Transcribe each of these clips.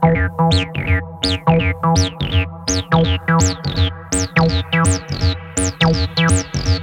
Thank you.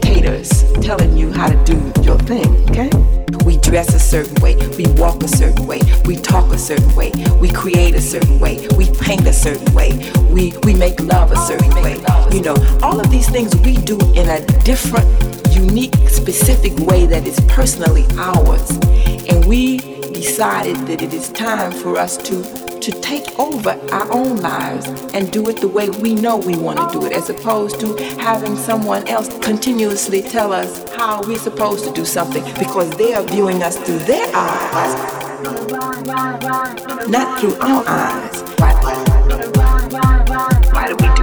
Dictators telling you how to do your thing, okay? We dress a certain way, we walk a certain way, we talk a certain way, we create a certain way, we paint a certain way, we, we make love a certain way. You know, all of these things we do in a different, unique, specific way that is personally ours. And we decided that it is time for us to to take over our own lives and do it the way we know we want to do it, as opposed to having someone else continuously tell us how we're supposed to do something because they are viewing us through their eyes, not through our eyes. Why, why do we do